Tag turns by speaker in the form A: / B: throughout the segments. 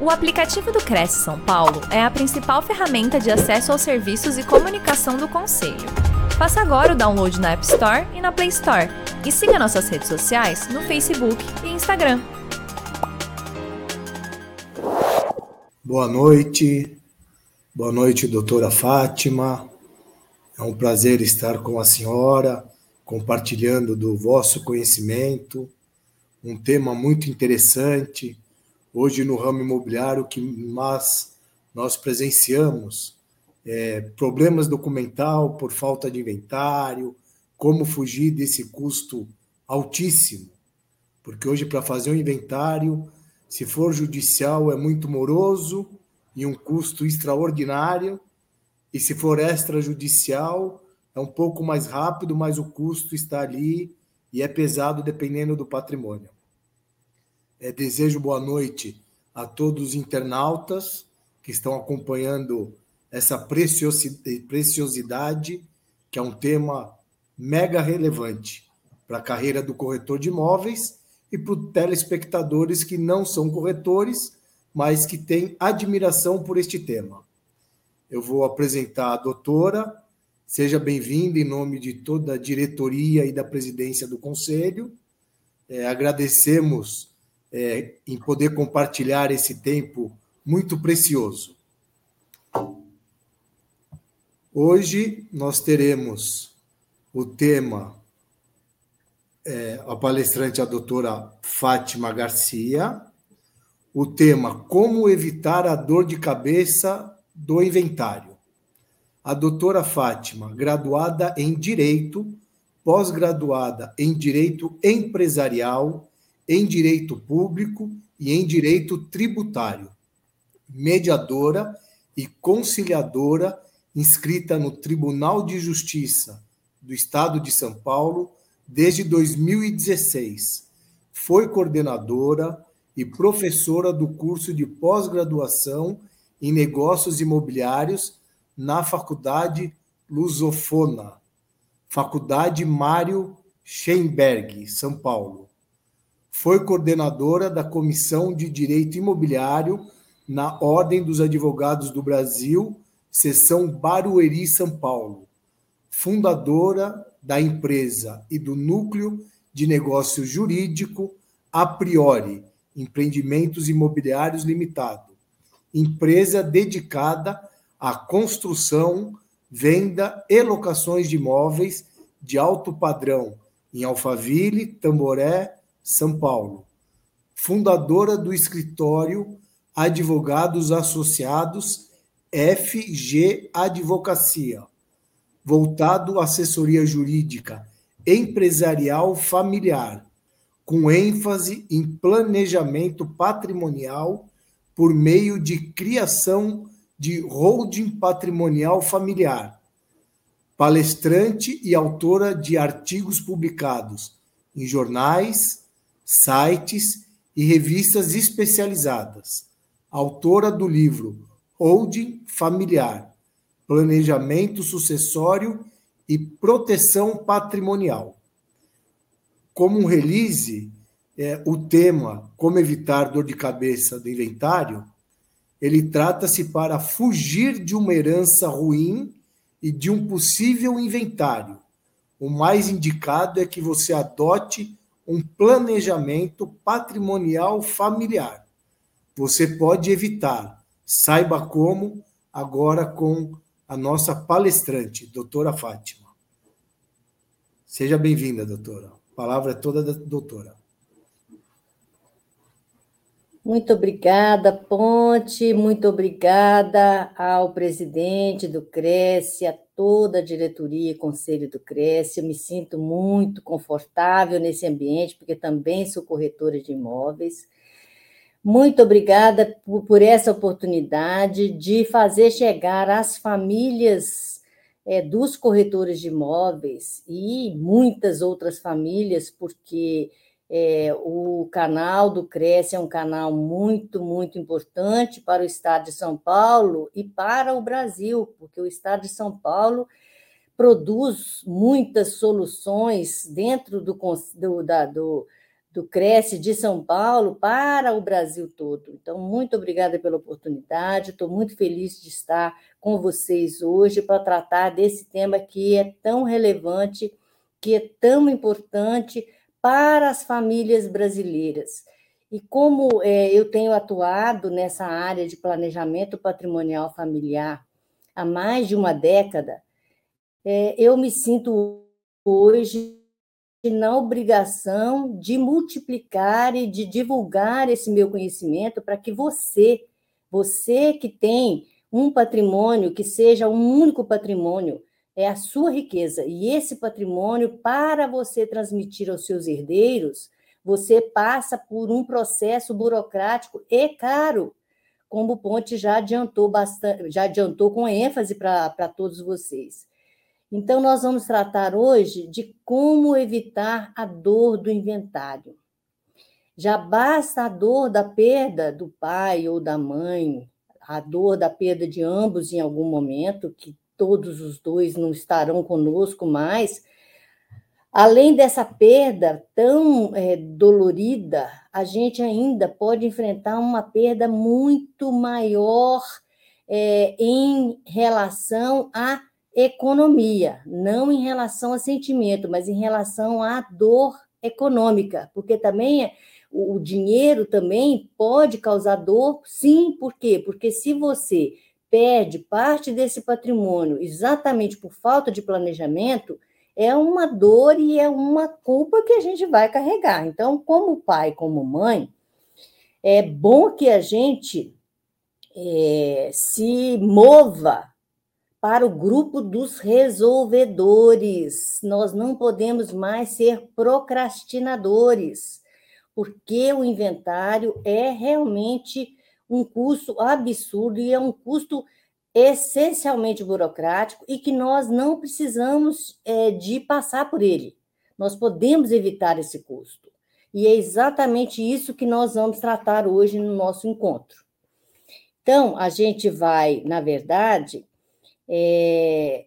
A: O aplicativo do Cresce São Paulo é a principal ferramenta de acesso aos serviços e comunicação do Conselho. Faça agora o download na App Store e na Play Store. E siga nossas redes sociais no Facebook e Instagram.
B: Boa noite. Boa noite, doutora Fátima. É um prazer estar com a senhora, compartilhando do vosso conhecimento, um tema muito interessante hoje no ramo imobiliário que mais nós presenciamos é, problemas documental por falta de inventário, como fugir desse custo altíssimo, porque hoje para fazer um inventário, se for judicial é muito moroso e um custo extraordinário, e se for extrajudicial é um pouco mais rápido, mas o custo está ali e é pesado dependendo do patrimônio. É, desejo boa noite a todos os internautas que estão acompanhando essa preciosidade, que é um tema mega relevante para a carreira do corretor de imóveis e para os telespectadores que não são corretores, mas que têm admiração por este tema. Eu vou apresentar a doutora. Seja bem-vinda em nome de toda a diretoria e da presidência do conselho. É, agradecemos é, em poder compartilhar esse tempo muito precioso. Hoje nós teremos o tema, é, a palestrante, a doutora Fátima Garcia, o tema Como evitar a dor de cabeça do inventário. A doutora Fátima, graduada em Direito, pós-graduada em Direito Empresarial em direito público e em direito tributário, mediadora e conciliadora inscrita no Tribunal de Justiça do Estado de São Paulo desde 2016. Foi coordenadora e professora do curso de pós-graduação em negócios imobiliários na Faculdade Lusofona, Faculdade Mário Schemberg, São Paulo foi coordenadora da Comissão de Direito Imobiliário na Ordem dos Advogados do Brasil, seção Barueri, São Paulo. Fundadora da empresa e do núcleo de negócio jurídico a priori, Empreendimentos Imobiliários Limitado, empresa dedicada à construção, venda e locações de imóveis de alto padrão em Alphaville, Tamboré, são Paulo, fundadora do escritório Advogados Associados FG Advocacia, voltado à assessoria jurídica empresarial familiar, com ênfase em planejamento patrimonial por meio de criação de holding patrimonial familiar. Palestrante e autora de artigos publicados em jornais, sites e revistas especializadas. Autora do livro Holding Familiar, Planejamento Sucessório e Proteção Patrimonial. Como um release, é, o tema Como Evitar Dor de Cabeça do Inventário, ele trata-se para fugir de uma herança ruim e de um possível inventário. O mais indicado é que você adote um planejamento patrimonial familiar. Você pode evitar. Saiba como agora com a nossa palestrante, doutora Fátima. Seja bem-vinda, doutora. A palavra é toda da doutora.
C: Muito obrigada, Ponte, muito obrigada ao presidente do Cresce, a toda a diretoria e conselho do Cresce. Eu me sinto muito confortável nesse ambiente, porque também sou corretora de imóveis. Muito obrigada por, essa oportunidade de fazer chegar às famílias é, dos corretores de imóveis e muitas outras famílias, porque é, o canal do Cresce é um canal muito, muito importante para o Estado de São Paulo e para o Brasil, porque o Estado de São Paulo produz muitas soluções dentro do, do, da, do, do Cresce de São Paulo para o Brasil todo. Então, muito obrigada pela oportunidade, estou muito feliz de estar com vocês hoje para tratar desse tema que é tão relevante, que é tão importante para as famílias brasileiras. E como é, eu tenho atuado nessa área de planejamento patrimonial familiar há mais de uma década, é, eu me sinto hoje na obrigação de multiplicar e de divulgar esse meu conhecimento para que você, você que tem um patrimônio que seja um único patrimônio, é a sua riqueza. E esse patrimônio, para você transmitir aos seus herdeiros, você passa por um processo burocrático e caro, como o Ponte já adiantou bastante, já adiantou com ênfase para todos vocês. Então, nós vamos tratar hoje de como evitar a dor do inventário. Já basta a dor da perda do pai ou da mãe, a dor da perda de ambos em algum momento, que todos os dois não estarão conosco mais. Além dessa perda tão é, dolorida, a gente ainda pode enfrentar uma perda muito maior é, em relação à economia, não em relação a sentimento, mas em relação à dor econômica, porque também é, o dinheiro também pode causar dor, sim, por quê? Porque se você perde parte desse patrimônio exatamente por falta de planejamento, é uma dor e é uma culpa que a gente vai carregar. Então, como pai, como mãe, é bom que a gente é, se mova para o grupo dos resolvedores. Nós não podemos mais ser procrastinadores, porque o inventário é realmente um custo absurdo e é um custo essencialmente burocrático e que nós não precisamos é, de passar por ele. Nós podemos evitar esse custo. E é exatamente isso que nós vamos tratar hoje no nosso encontro. Então, a gente vai, na verdade, é,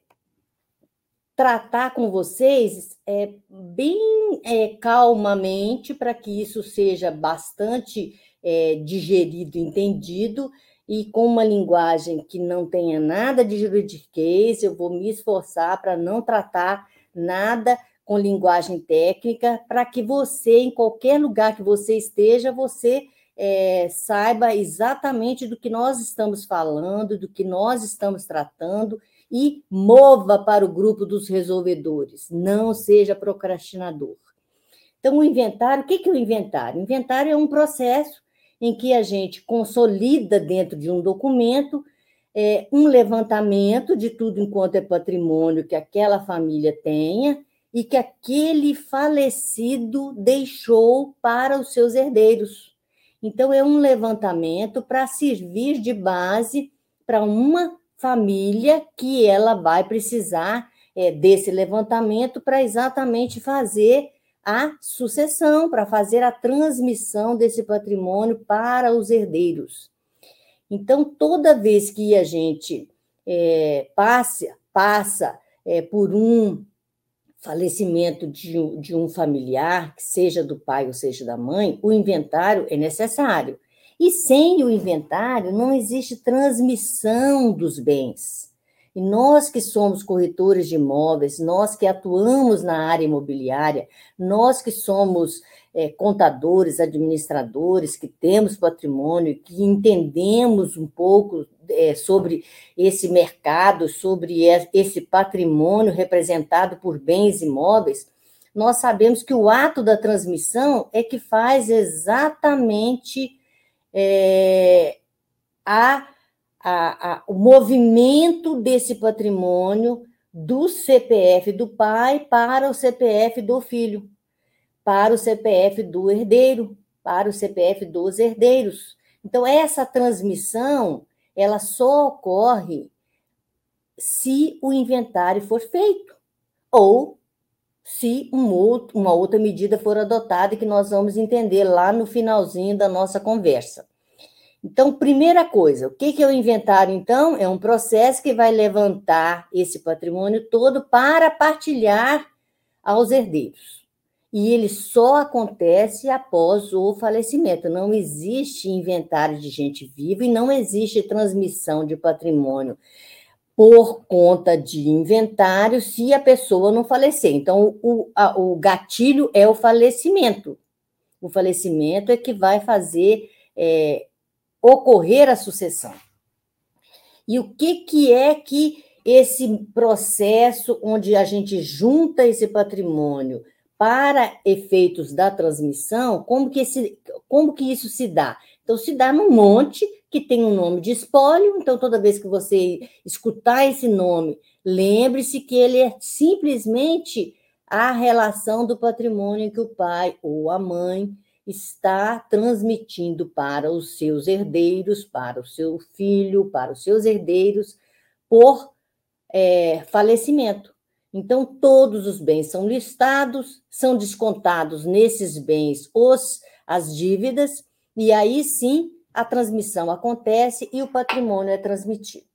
C: tratar com vocês é, bem é, calmamente para que isso seja bastante é, digerido, entendido, e com uma linguagem que não tenha nada de juridiquês, eu vou me esforçar para não tratar nada com linguagem técnica, para que você, em qualquer lugar que você esteja, você é, saiba exatamente do que nós estamos falando, do que nós estamos tratando e mova para o grupo dos resolvedores, não seja procrastinador. Então, o inventário, o que é o inventário? O inventário é um processo em que a gente consolida dentro de um documento é, um levantamento de tudo enquanto é patrimônio que aquela família tenha e que aquele falecido deixou para os seus herdeiros. Então, é um levantamento para servir de base para uma família que ela vai precisar é, desse levantamento para exatamente fazer a sucessão, para fazer a transmissão desse patrimônio para os herdeiros. Então, toda vez que a gente é, passa, passa é, por um falecimento de, de um familiar, que seja do pai ou seja da mãe, o inventário é necessário. E sem o inventário, não existe transmissão dos bens. E nós que somos corretores de imóveis, nós que atuamos na área imobiliária, nós que somos é, contadores, administradores, que temos patrimônio, que entendemos um pouco é, sobre esse mercado, sobre esse patrimônio representado por bens imóveis, nós sabemos que o ato da transmissão é que faz exatamente é, a a, a, o movimento desse patrimônio do CPF do pai para o CPF do filho, para o CPF do herdeiro, para o CPF dos herdeiros. Então, essa transmissão, ela só ocorre se o inventário for feito, ou se um outro, uma outra medida for adotada, que nós vamos entender lá no finalzinho da nossa conversa. Então, primeira coisa, o que é o inventário, então? É um processo que vai levantar esse patrimônio todo para partilhar aos herdeiros. e ele só acontece após o falecimento. Não existe inventário de gente viva e não existe transmissão de patrimônio por conta de inventário se a pessoa não falecer. Então, o, a, o gatilho é o falecimento. O falecimento é que vai fazer é, ocorrer a sucessão. E o que, que é que esse processo onde a gente junta esse patrimônio para efeitos da transmissão, como que, esse, como que isso se dá? Então, se dá num monte que tem um nome de espólio, então toda vez que você escutar esse nome, lembre-se que ele é simplesmente a relação do patrimônio que o pai ou a mãe está transmitindo para os seus herdeiros, para o seu filho, para os seus herdeiros, por é, falecimento. Então, todos os bens são listados, são descontados nesses bens os, as dívidas, e aí sim a transmissão acontece e o patrimônio é transmitido.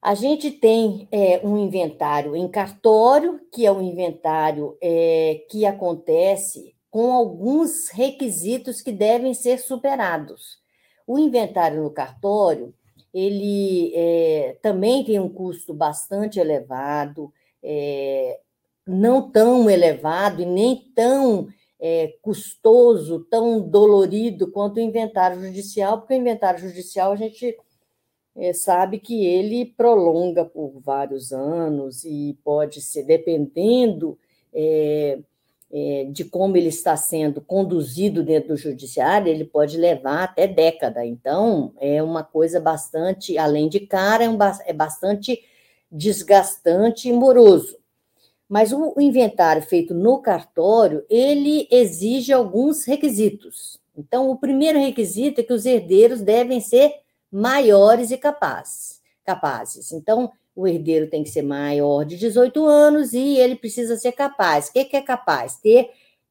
C: A gente tem é, um inventário em cartório, que é um inventário é, que acontece com alguns requisitos que devem ser superados. O inventário no cartório ele é, também tem um custo bastante elevado, é, não tão elevado e nem tão é, custoso, tão dolorido quanto o inventário judicial, porque o inventário judicial a gente é, sabe que ele prolonga por vários anos e pode ser, dependendo é, é, de como ele está sendo conduzido dentro do judiciário, ele pode levar até década. Então, é uma coisa bastante, além de cara, é, um, é bastante desgastante e moroso. Mas o, inventário feito no cartório, ele exige alguns requisitos. Então, o primeiro requisito é que os herdeiros devem ser maiores e capazes. capazes. Então, o herdeiro tem que ser maior de 18 anos e ele precisa ser capaz. O que, que é capaz? Ter,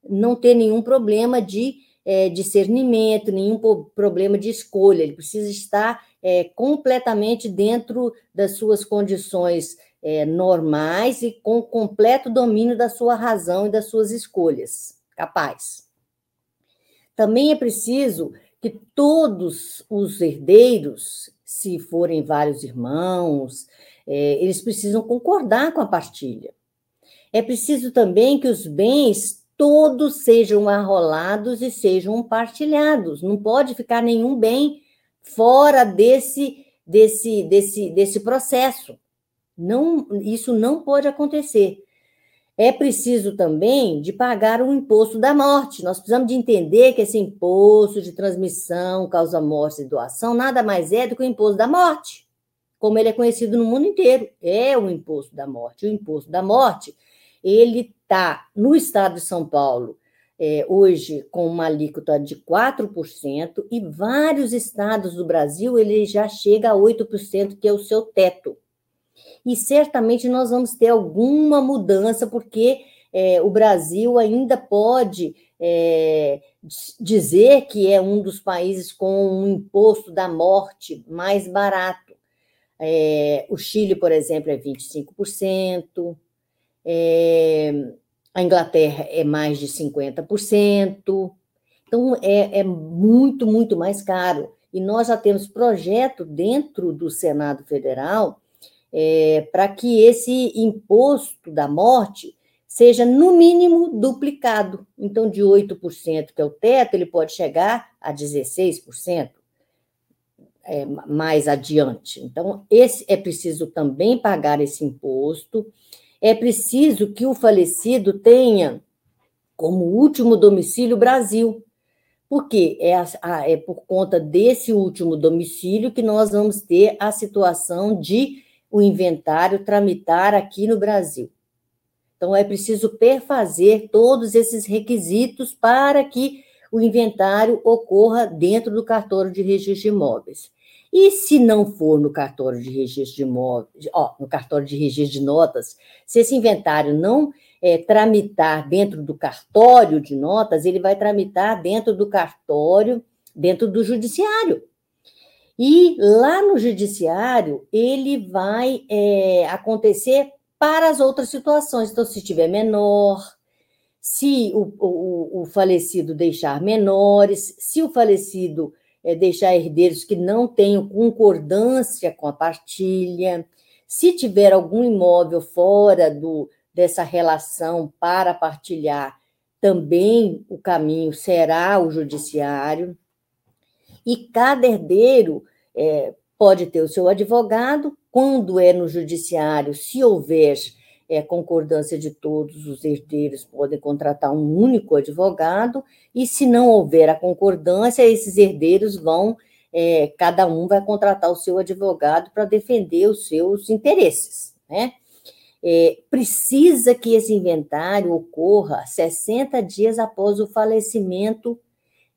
C: não ter nenhum problema de é, discernimento, nenhum problema de escolha. Ele precisa estar é, completamente dentro das suas condições é, normais e com completo domínio da sua razão e das suas escolhas. Capaz. Também é preciso que todos os herdeiros, se forem vários irmãos, é, eles precisam concordar com a partilha. É preciso também que os bens todos sejam arrolados e sejam partilhados. Não pode ficar nenhum bem fora desse desse desse desse processo. Não, isso não pode acontecer. É preciso também de pagar o imposto da morte. Nós precisamos de entender que esse imposto de transmissão, causa morte e doação nada mais é do que o imposto da morte como ele é conhecido no mundo inteiro, é o imposto da morte. O imposto da morte, ele está no estado de São Paulo, é, hoje com uma alíquota de 4%, e vários estados do Brasil ele já chega a 8%, que é o seu teto. E certamente nós vamos ter alguma mudança, porque é, o Brasil ainda pode é, dizer que é um dos países com um imposto da morte mais barato. É, o Chile, por exemplo, é 25%, é, a Inglaterra é mais de 50%. Então, é, é muito, muito mais caro. E nós já temos projeto dentro do Senado Federal é, para que esse imposto da morte seja, no mínimo, duplicado. Então, de 8%, que é o teto, ele pode chegar a 16% é, mais adiante. Então, esse é preciso também pagar esse imposto. É preciso que o falecido tenha como último domicílio Brasil, porque é, a, é por conta desse último domicílio que nós vamos ter a situação de o inventário tramitar aqui no Brasil. Então, é preciso perfazer todos esses requisitos para que o inventário ocorra dentro do cartório de registro de imóveis. E se não for no cartório de registro de imóveis, ó, no cartório de registro de notas, se esse inventário não é, tramitar dentro do cartório de notas, ele vai tramitar dentro do cartório, dentro do judiciário. E lá no judiciário, ele vai é, acontecer para as outras situações. Então, se tiver menor, se o, o, o falecido deixar menores, se o falecido é, deixar herdeiros que não tenham concordância com a partilha, se tiver algum imóvel fora do, dessa relação para partilhar, também o caminho será o judiciário. E cada herdeiro é, pode ter o seu advogado, quando é no judiciário, se houver é, concordância de todos os herdeiros, podem contratar um único advogado, e se não houver a concordância, esses herdeiros vão, é, cada um vai contratar o seu advogado para defender os seus interesses, né? É, precisa que esse inventário ocorra 60 dias após o falecimento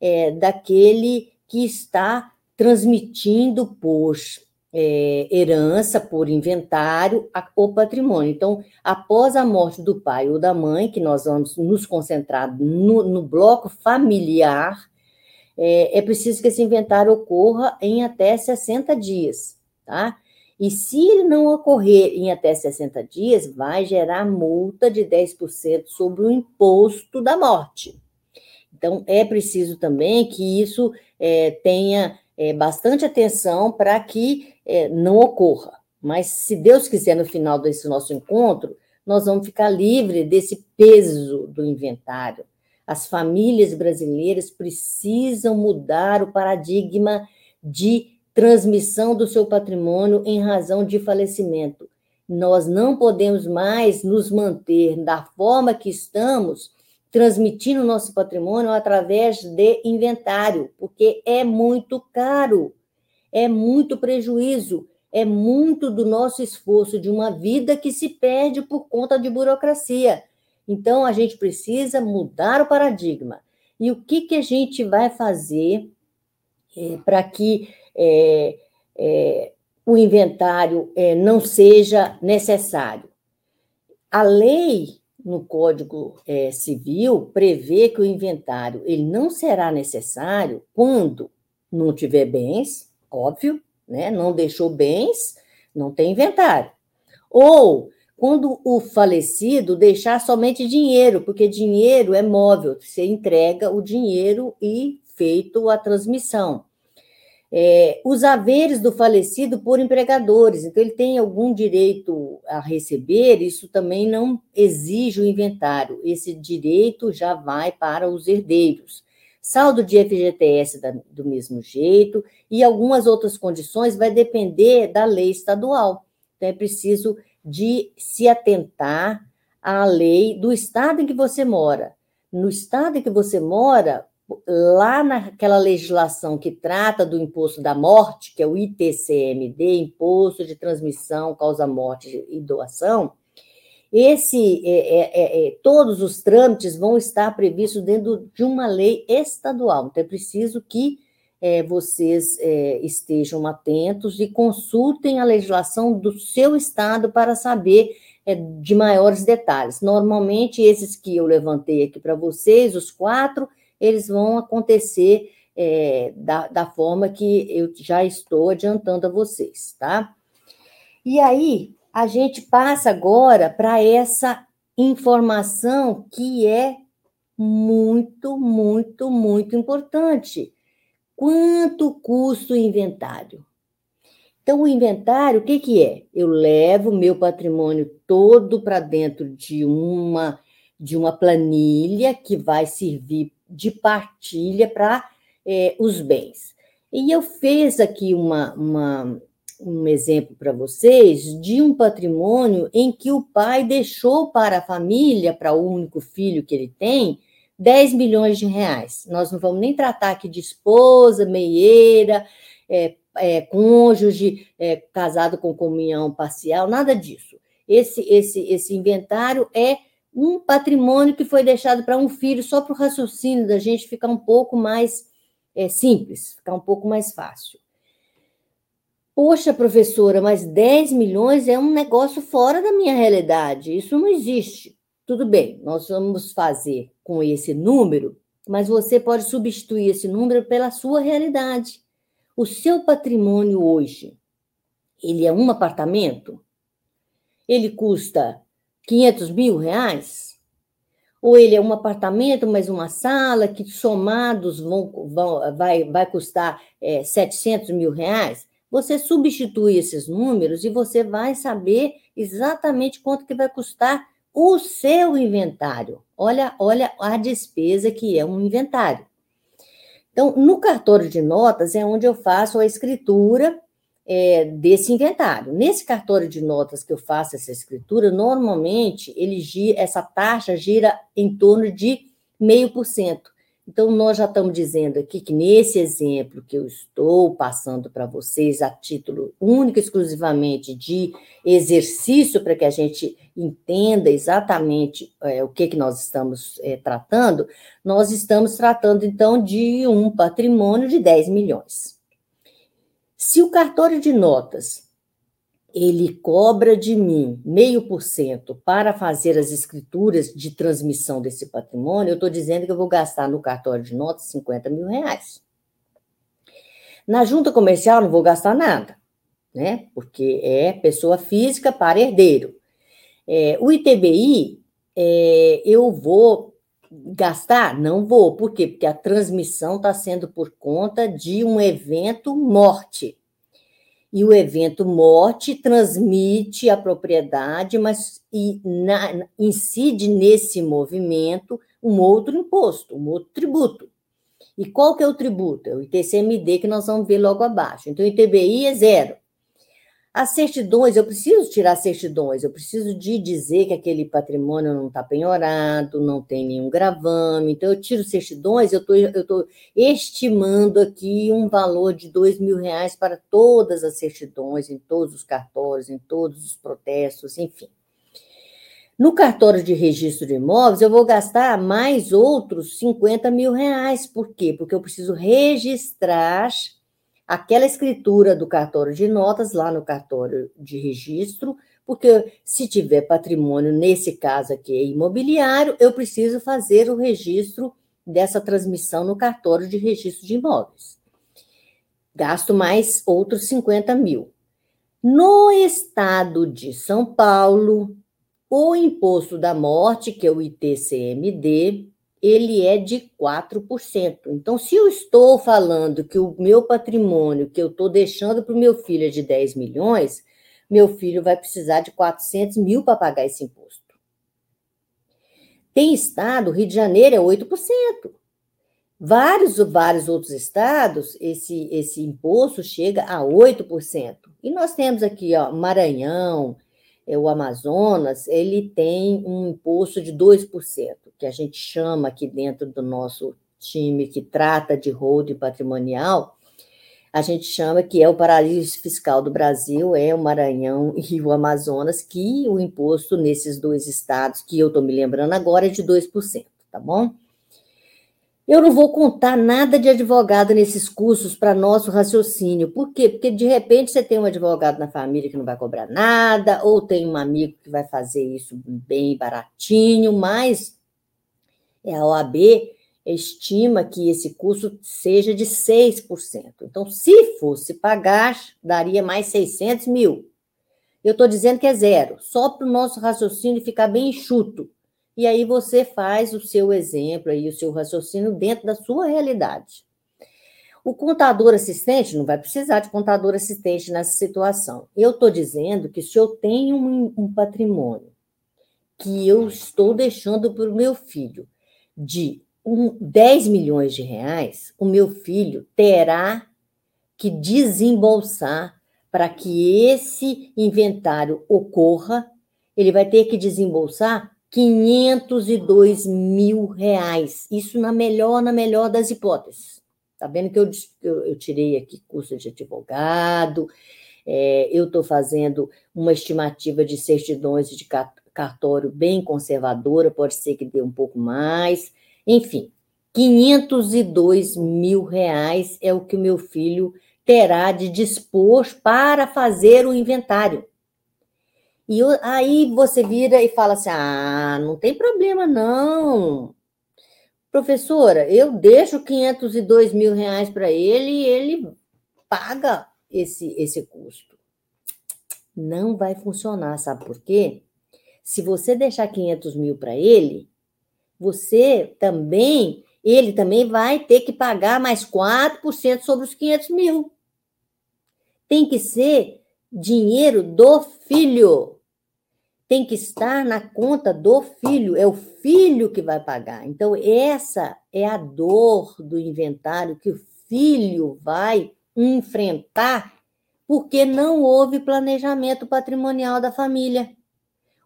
C: é, daquele que está transmitindo por é, herança, por inventário, a, o patrimônio. Então, após a morte do pai ou da mãe, que nós vamos nos concentrar no, no bloco familiar, é, é preciso que esse inventário ocorra em até 60 dias, tá? E se ele não ocorrer em até 60 dias, vai gerar multa de 10% sobre o imposto da morte. Então, é preciso também que isso é, tenha é, bastante atenção para que é, não ocorra. Mas, se Deus quiser, no final desse nosso encontro, nós vamos ficar livres desse peso do inventário. As famílias brasileiras precisam mudar o paradigma de transmissão do seu patrimônio em razão de falecimento. Nós não podemos mais nos manter da forma que estamos transmitindo o nosso patrimônio através de inventário, porque é muito caro, é muito prejuízo, é muito do nosso esforço de uma vida que se perde por conta de burocracia. Então, a gente precisa mudar o paradigma. E o que, que a gente vai fazer é, para que é, é, o inventário é, não seja necessário? A lei no Código é, Civil prevê que o inventário ele não será necessário quando não tiver bens, óbvio, né? não deixou bens, não tem inventário. Ou quando o falecido deixar somente dinheiro, porque dinheiro é móvel, você entrega o dinheiro e feito a transmissão é, os haveres do falecido por empregadores. Então, ele tem algum direito a receber, isso também não exige o inventário, esse direito já vai para os herdeiros. Saldo de FGTS da, do mesmo jeito, e algumas outras condições vai depender da lei estadual. Então, é preciso de se atentar à lei do estado em que você mora. No estado em que você mora, lá naquela legislação que trata do imposto da morte, que é o ITCMD, Imposto de Transmissão, Causa Morte e Doação, esse, é, é, é, é, todos os trâmites vão estar previstos dentro de uma lei estadual. Então, é preciso que é, vocês é, estejam atentos e consultem a legislação do seu estado para saber de maiores detalhes. Normalmente, esses que eu levantei aqui para vocês, os quatro, eles vão acontecer é, da, da forma que eu já estou adiantando a vocês, tá? E aí, a gente passa agora para essa informação que é muito, muito, muito importante. Quanto custa o inventário? Então, o inventário, o que, que é? Eu levo meu patrimônio todo para dentro de uma, de uma planilha que vai servir de partilha para é, os bens. E eu fiz aqui uma, uma um exemplo para vocês de um patrimônio em que o pai deixou para a família, para o único filho que ele tem, 10 milhões de reais. Nós não vamos nem tratar aqui de esposa, meieira, é, é, cônjuge, é, casado com comunhão parcial, nada disso. Esse, esse, esse inventário é um patrimônio que foi deixado para um filho, só para o raciocínio da gente ficar um pouco mais é, simples, ficar um pouco mais fácil. Poxa, professora, mas 10 milhões é um negócio fora da minha realidade. Isso não existe. Tudo bem, nós vamos fazer com esse número, mas você pode substituir esse número pela sua realidade. O seu patrimônio hoje, ele é um apartamento? Ele custa 500 mil reais? ou ele é um apartamento, mais uma sala, que somados vão, vão, vai, vai custar é, 700 mil reais, você substitui esses números e você vai saber exatamente quanto que vai custar o seu inventário. Olha, olha a despesa que é um inventário. Então, no cartório de notas é onde eu faço a escritura é, desse inventário. Nesse cartório de notas que eu faço essa escritura, normalmente ele gira, essa taxa gira em torno de meio por cento. Então, nós já estamos dizendo aqui que nesse exemplo que eu estou passando para vocês, a título único exclusivamente de exercício, para que a gente entenda exatamente é, o que, que nós estamos é, tratando, nós estamos tratando, então, de um patrimônio de 10 milhões. Se o cartório de notas ele cobra de mim meio por cento para fazer as escrituras de transmissão desse patrimônio, eu estou dizendo que eu vou gastar no cartório de notas 50 mil reais. Na junta comercial não vou gastar nada, né? Porque é pessoa física para herdeiro. É, o ITBI, é, eu vou gastar? Não vou. Por quê? Porque a transmissão está sendo por conta de um evento morte. E o evento morte transmite a propriedade, mas e na, incide nesse movimento um outro imposto, um outro tributo. E qual que é o tributo? É o ITCMD que nós vamos ver logo abaixo. Então, o ITBI é zero. As certidões, eu preciso tirar certidões, eu preciso de dizer que aquele patrimônio não está penhorado, não tem nenhum gravame. Então, eu tiro certidões, eu estou estimando aqui um valor de dois mil reais para todas as certidões, em todos os cartórios, em todos os protestos, enfim. No cartório de registro de imóveis, eu vou gastar mais outros 50 mil reais. Por quê? Porque eu preciso registrar aquela escritura do cartório de notas lá no cartório de registro, porque se tiver patrimônio, nesse caso aqui é imobiliário, eu preciso fazer o registro dessa transmissão no cartório de registro de imóveis. Gasto mais outros 50 mil. No estado de São Paulo, o imposto da morte, que é o ITCMD, ele é de 4%. Então, se eu estou falando que o meu patrimônio que eu estou deixando para o meu filho é de 10 milhões, meu filho vai precisar de 400 mil para pagar esse imposto. Tem estado, Rio de Janeiro é 8%. Vários, vários outros estados, esse, esse imposto chega a 8%. E nós temos aqui, ó, Maranhão, é, o Amazonas, ele tem um imposto de 2%, que a gente chama aqui dentro do nosso time que trata de holding patrimonial, a gente chama que é o paraíso fiscal do Brasil, é o Maranhão e o Amazonas, que o imposto nesses dois estados, que eu estou me lembrando agora, é de 2%, tá bom? Eu não vou contar nada de advogado nesses cursos para nosso raciocínio. Por quê? Porque de repente você tem um advogado na família que não vai cobrar nada, ou tem um amigo que vai fazer isso bem baratinho, mas a OAB estima que esse curso seja de 6%. Então, se fosse pagar, daria mais 600 mil. Eu estou dizendo que é zero, só para o nosso raciocínio ficar bem enxuto e aí você faz o seu exemplo aí, o seu raciocínio dentro da sua realidade. O contador assistente não vai precisar de contador assistente nessa situação. Eu estou dizendo que se eu tenho um, um patrimônio que eu estou deixando para o meu filho de um, 10 milhões de reais, o meu filho terá que desembolsar para que esse inventário ocorra, ele vai ter que desembolsar 502 mil reais. Isso na melhor, na melhor das hipóteses. Tá vendo que eu, eu, eu tirei aqui curso de advogado, é, eu estou fazendo uma estimativa de certidões de cartório bem conservadora, pode ser que dê um pouco mais. Enfim, 502 mil reais é o que o meu filho terá de dispor para fazer o inventário. E eu, aí você vira e fala assim: ah, não tem problema, não. Professora, eu deixo 502 mil reais para ele e ele paga esse, esse custo. Não vai funcionar, sabe por quê? Se você deixar 500 mil para ele, você também, ele também vai ter que pagar mais 4% sobre os 500 mil. Tem que ser dinheiro do filho. Tem que estar na conta do filho. É o filho que vai pagar. Então, essa é a dor do inventário que o filho vai enfrentar porque não houve planejamento patrimonial da família.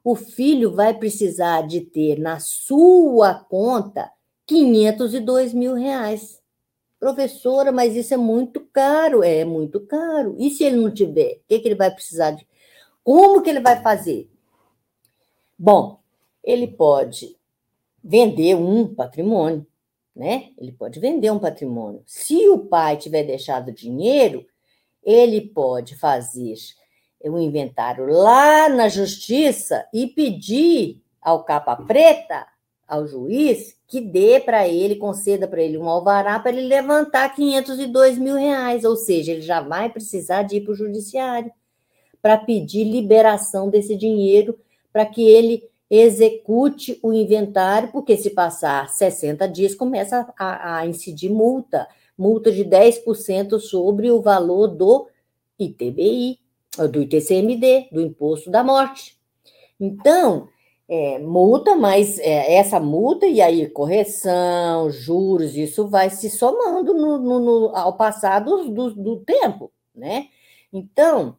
C: O filho vai precisar de ter na sua conta 502 mil reais. Professora, mas isso é muito caro. É muito caro. E se ele não tiver? O que, que ele vai precisar de? Como que ele vai fazer? Bom, ele pode vender um patrimônio, né? Ele pode vender um patrimônio. Se o pai tiver deixado dinheiro, ele pode fazer o inventário lá na justiça e pedir ao capa preta, ao juiz, que dê para ele, conceda para ele um alvará para ele levantar 502 mil reais, ou seja, ele já vai precisar de ir para o judiciário para pedir liberação desse dinheiro para que ele execute o inventário, porque se passar 60 dias começa a, a incidir multa. Multa de 10% sobre o valor do ITBI, do ITCMD, do Imposto da Morte. Então, é, multa, mas é, essa multa e aí correção, juros, isso vai se somando no, no, no, ao passar do, do, do tempo, né? Então,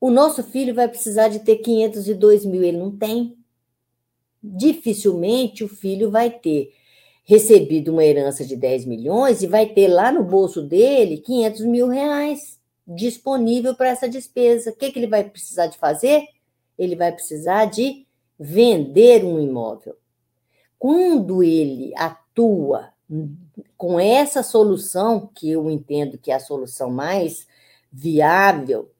C: o nosso filho vai precisar de ter 502 mil, ele não tem. Dificilmente o filho vai ter recebido uma herança de 10 milhões e vai ter lá no bolso dele 500 mil reais disponível para essa despesa. O que, que ele vai precisar de fazer? Ele vai precisar de vender um imóvel. Quando ele atua com essa solução, que eu entendo que é a solução mais viável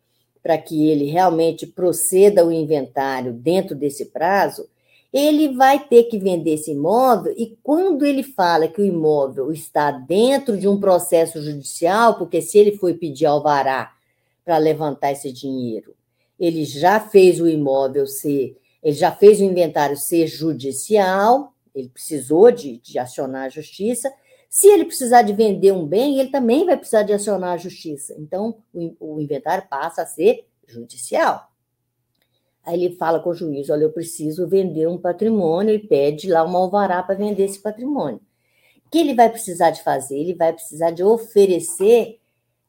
C: para que ele realmente proceda o inventário dentro desse prazo, ele vai ter que vender esse imóvel e quando ele fala que o imóvel está dentro de um processo judicial, porque se ele foi pedir alvará para levantar esse dinheiro, ele já fez o imóvel ser, ele já fez o inventário ser judicial, ele precisou de, de acionar a justiça. Se ele precisar de vender um bem, ele também vai precisar de acionar a justiça. Então, o, o inventário passa a ser judicial. Aí ele fala com o juiz: olha, eu preciso vender um patrimônio e pede lá uma alvará para vender esse patrimônio. O que ele vai precisar de fazer? Ele vai precisar de oferecer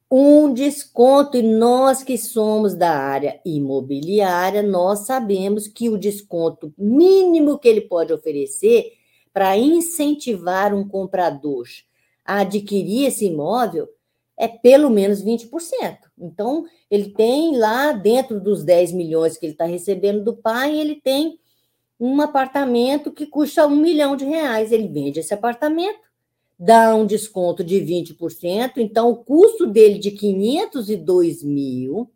C: um desconto, e nós que somos da área imobiliária, nós sabemos que o desconto mínimo que ele pode oferecer para incentivar um comprador a adquirir esse imóvel é pelo menos 20%. Então, ele tem lá, dentro dos 10 milhões que ele está recebendo do pai, ele tem um apartamento que custa um milhão de reais. Ele vende esse apartamento, dá um desconto de 20%, então o custo dele de 502 mil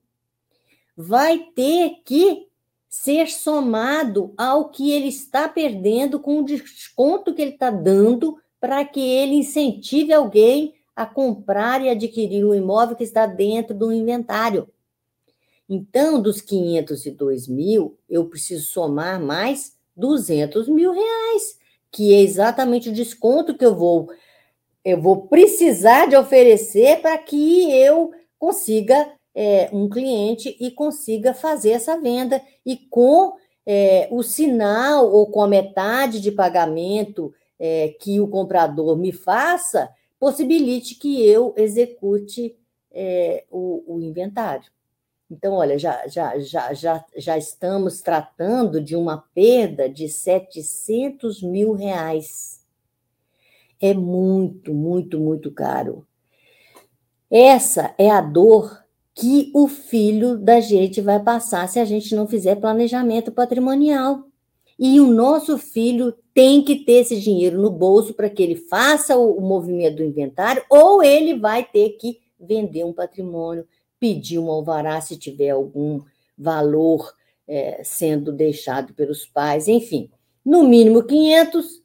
C: vai ter que ser somado ao que ele está perdendo com o desconto que ele está dando para que ele incentive alguém a comprar e adquirir um imóvel que está dentro do inventário. Então, dos 502 mil, eu preciso somar mais 200 mil reais, que é exatamente o desconto que eu vou eu vou precisar de oferecer para que eu consiga é, um cliente e consiga fazer essa venda e com é, o sinal ou com a metade de pagamento é, que o comprador me faça, possibilite que eu execute é, o, o, inventário. Então, olha, já, já, já, já, já estamos tratando de uma perda de 700 mil reais. É muito, muito, muito caro. Essa é a dor que o filho da gente vai passar se a gente não fizer planejamento patrimonial. E o nosso filho tem que ter esse dinheiro no bolso para que ele faça o, o movimento do inventário, ou ele vai ter que vender um patrimônio, pedir um alvará se tiver algum valor é, sendo deixado pelos pais, enfim. No mínimo 500.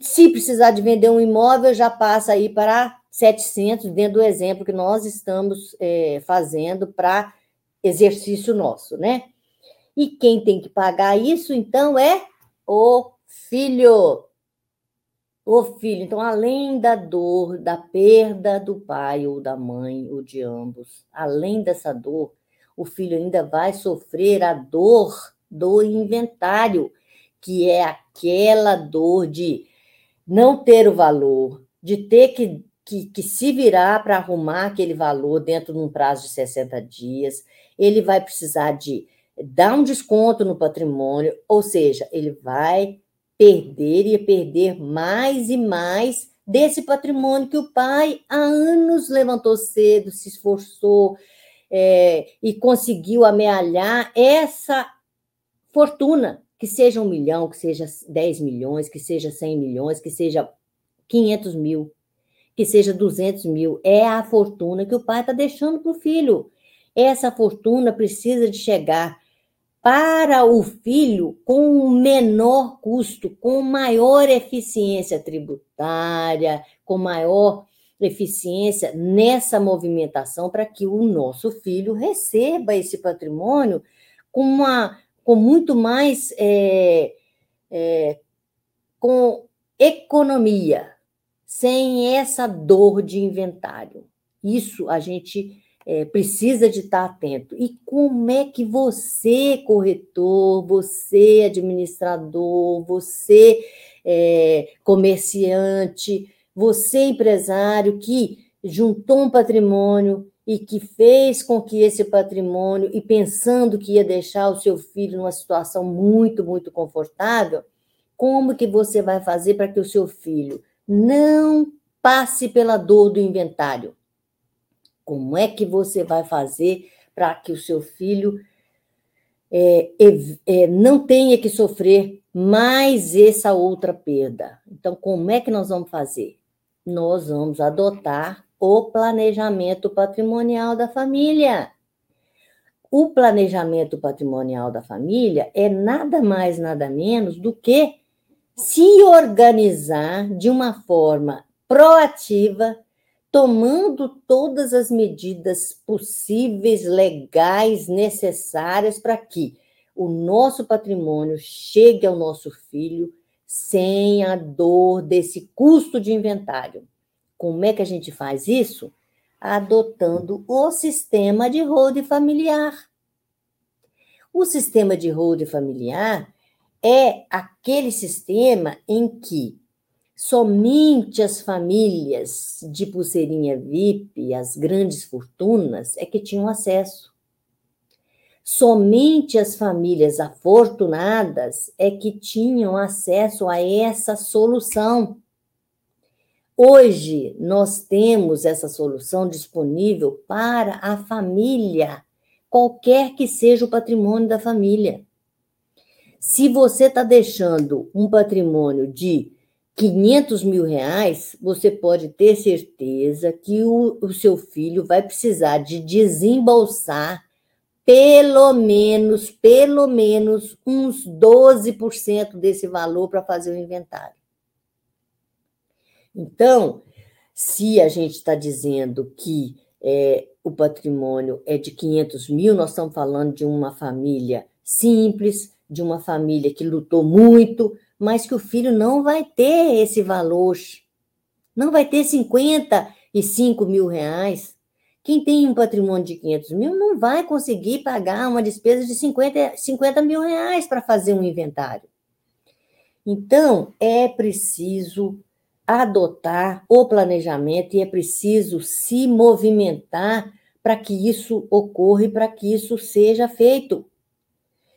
C: Se precisar de vender um imóvel, já passa aí para 700, dentro do exemplo que nós estamos é, fazendo para exercício nosso, né? E quem tem que pagar isso, então, é o filho. O filho, então, além da dor, da perda do pai ou da mãe, ou de ambos, além dessa dor, o filho ainda vai sofrer a dor do inventário, que é aquela dor de não ter o valor, de ter que, que, que se virar para arrumar aquele valor dentro de um prazo de 60 dias. Ele vai precisar de dar um desconto no patrimônio, ou seja, ele vai perder e perder mais e mais desse patrimônio que o pai há anos levantou cedo, se esforçou é, e conseguiu amealhar essa fortuna, que seja um milhão, que seja 10 milhões, que seja 100 milhões, que seja 500 mil, que seja 200 mil. É a fortuna que o pai está deixando para o filho. Essa fortuna precisa de chegar para o filho com menor custo, com maior eficiência tributária, com maior eficiência nessa movimentação para que o nosso filho receba esse patrimônio com, uma, com muito mais é, é, com economia, sem essa dor de inventário. Isso a gente é, precisa de estar atento. E como é que você, corretor, você, administrador, você, é, comerciante, você, empresário, que juntou um patrimônio e que fez com que esse patrimônio, e pensando que ia deixar o seu filho numa situação muito, muito confortável, como que você vai fazer para que o seu filho não passe pela dor do inventário? Como é que você vai fazer para que o seu filho é, é, não tenha que sofrer mais essa outra perda? Então, como é que nós vamos fazer? Nós vamos adotar o planejamento patrimonial da família. O planejamento patrimonial da família é nada mais, nada menos do que se organizar de uma forma proativa tomando todas as medidas possíveis, legais, necessárias para que o nosso patrimônio chegue ao nosso filho sem a dor desse custo de inventário. Como é que a gente faz isso? Adotando o sistema de hold familiar. O sistema de hold familiar é aquele sistema em que Somente as famílias de pulseirinha VIP, as grandes fortunas, é que tinham acesso. Somente as famílias afortunadas é que tinham acesso a essa solução. Hoje, nós temos essa solução disponível para a família, qualquer que seja o patrimônio da família. Se você está deixando um patrimônio de 500 mil reais, você pode ter certeza que o, o seu filho vai precisar de desembolsar pelo menos, pelo menos uns 12% desse valor para fazer o inventário. Então, se a gente está dizendo que é, o patrimônio é de 500 mil, nós estamos falando de uma família simples, de uma família que lutou muito, mas que o filho não vai ter esse valor, não vai ter 55 mil reais. Quem tem um patrimônio de 500 mil não vai conseguir pagar uma despesa de 50, 50 mil reais para fazer um inventário. Então, é preciso adotar o planejamento e é preciso se movimentar para que isso ocorra e para que isso seja feito.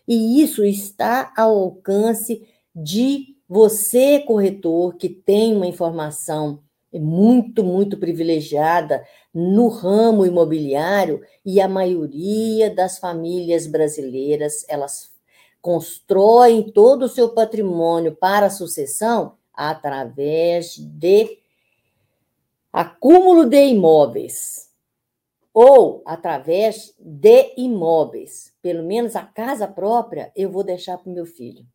C: E isso está ao alcance de você, corretor, que tem uma informação muito, muito privilegiada no ramo imobiliário, e a maioria das famílias brasileiras, elas constroem todo o seu patrimônio para a sucessão através de acúmulo de imóveis ou através de imóveis. Pelo menos a casa própria eu vou deixar para o meu filho.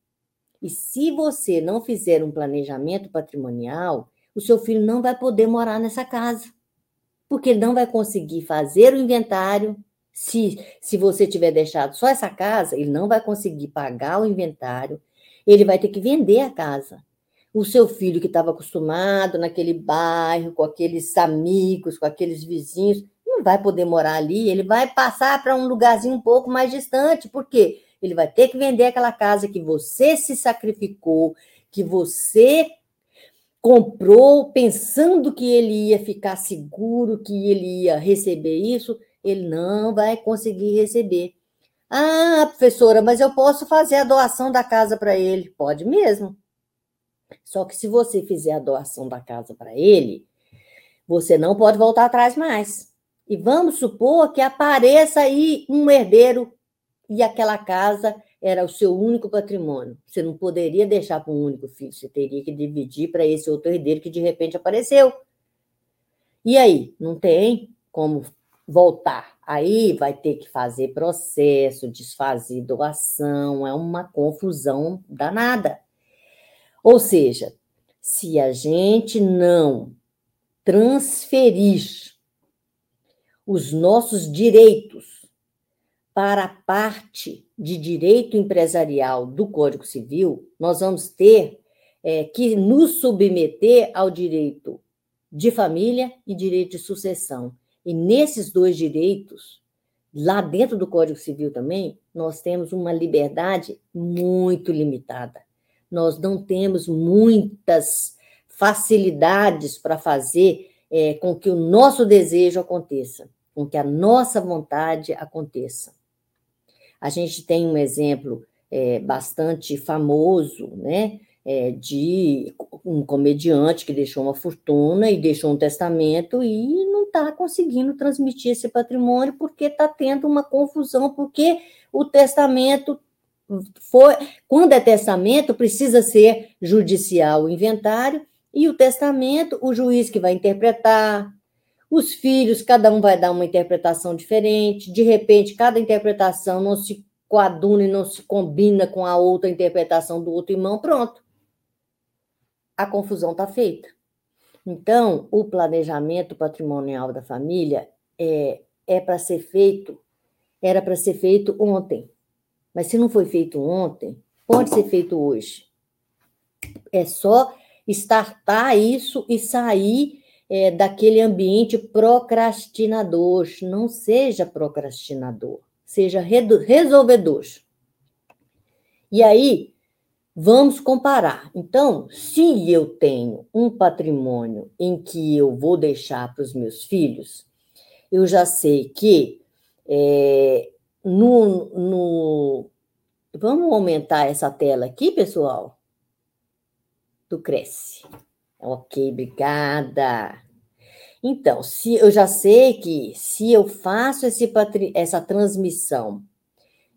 C: E se você não fizer um planejamento patrimonial, o seu filho não vai poder morar nessa casa, porque ele não vai conseguir fazer o inventário. Se, se você tiver deixado só essa casa, ele não vai conseguir pagar o inventário, ele vai ter que vender a casa. o seu filho que estava acostumado naquele bairro, com aqueles amigos, com aqueles vizinhos, não vai poder morar ali, ele vai passar para um lugarzinho um pouco mais distante, por quê? Ele vai ter que vender aquela casa que você se sacrificou, que você comprou pensando que ele ia ficar seguro, que ele ia receber isso, ele não vai conseguir receber. Ah, professora, mas eu posso fazer a doação da casa para ele. Pode mesmo. Só que se você fizer a doação da casa para ele, você não pode voltar atrás mais. E vamos supor que apareça aí um herdeiro e aquela casa era o seu único patrimônio. Você não poderia deixar para um único filho, você teria que dividir para esse outro herdeiro que de repente apareceu. E aí, não tem como voltar. Aí vai ter que fazer processo, desfazer doação, é uma confusão danada. Ou seja, se a gente não transferir os nossos direitos para a parte de direito empresarial do Código Civil, nós vamos ter é, que nos submeter ao direito de família e direito de sucessão. E nesses dois direitos, lá dentro do Código Civil também, nós temos uma liberdade muito limitada nós não temos muitas facilidades para fazer é, com que o nosso desejo aconteça, com que a nossa vontade aconteça. A gente tem um exemplo é, bastante famoso, né? É, de um comediante que deixou uma fortuna e deixou um testamento e não está conseguindo transmitir esse patrimônio porque está tendo uma confusão, porque o testamento foi, quando é testamento, precisa ser judicial o inventário, e o testamento, o juiz que vai interpretar, os filhos, cada um vai dar uma interpretação diferente, de repente, cada interpretação não se coaduna e não se combina com a outra interpretação do outro irmão, pronto. A confusão está feita. Então, o planejamento patrimonial da família é, é para ser feito, era para ser feito ontem. Mas se não foi feito ontem, pode ser feito hoje. É só startar isso e sair é, daquele ambiente procrastinador. Não seja procrastinador, seja resolvedor. E aí, vamos comparar. Então, se eu tenho um patrimônio em que eu vou deixar para os meus filhos, eu já sei que é, no, no. Vamos aumentar essa tela aqui, pessoal? Do Cresce. Ok, obrigada. Então, se eu já sei que se eu faço esse, essa transmissão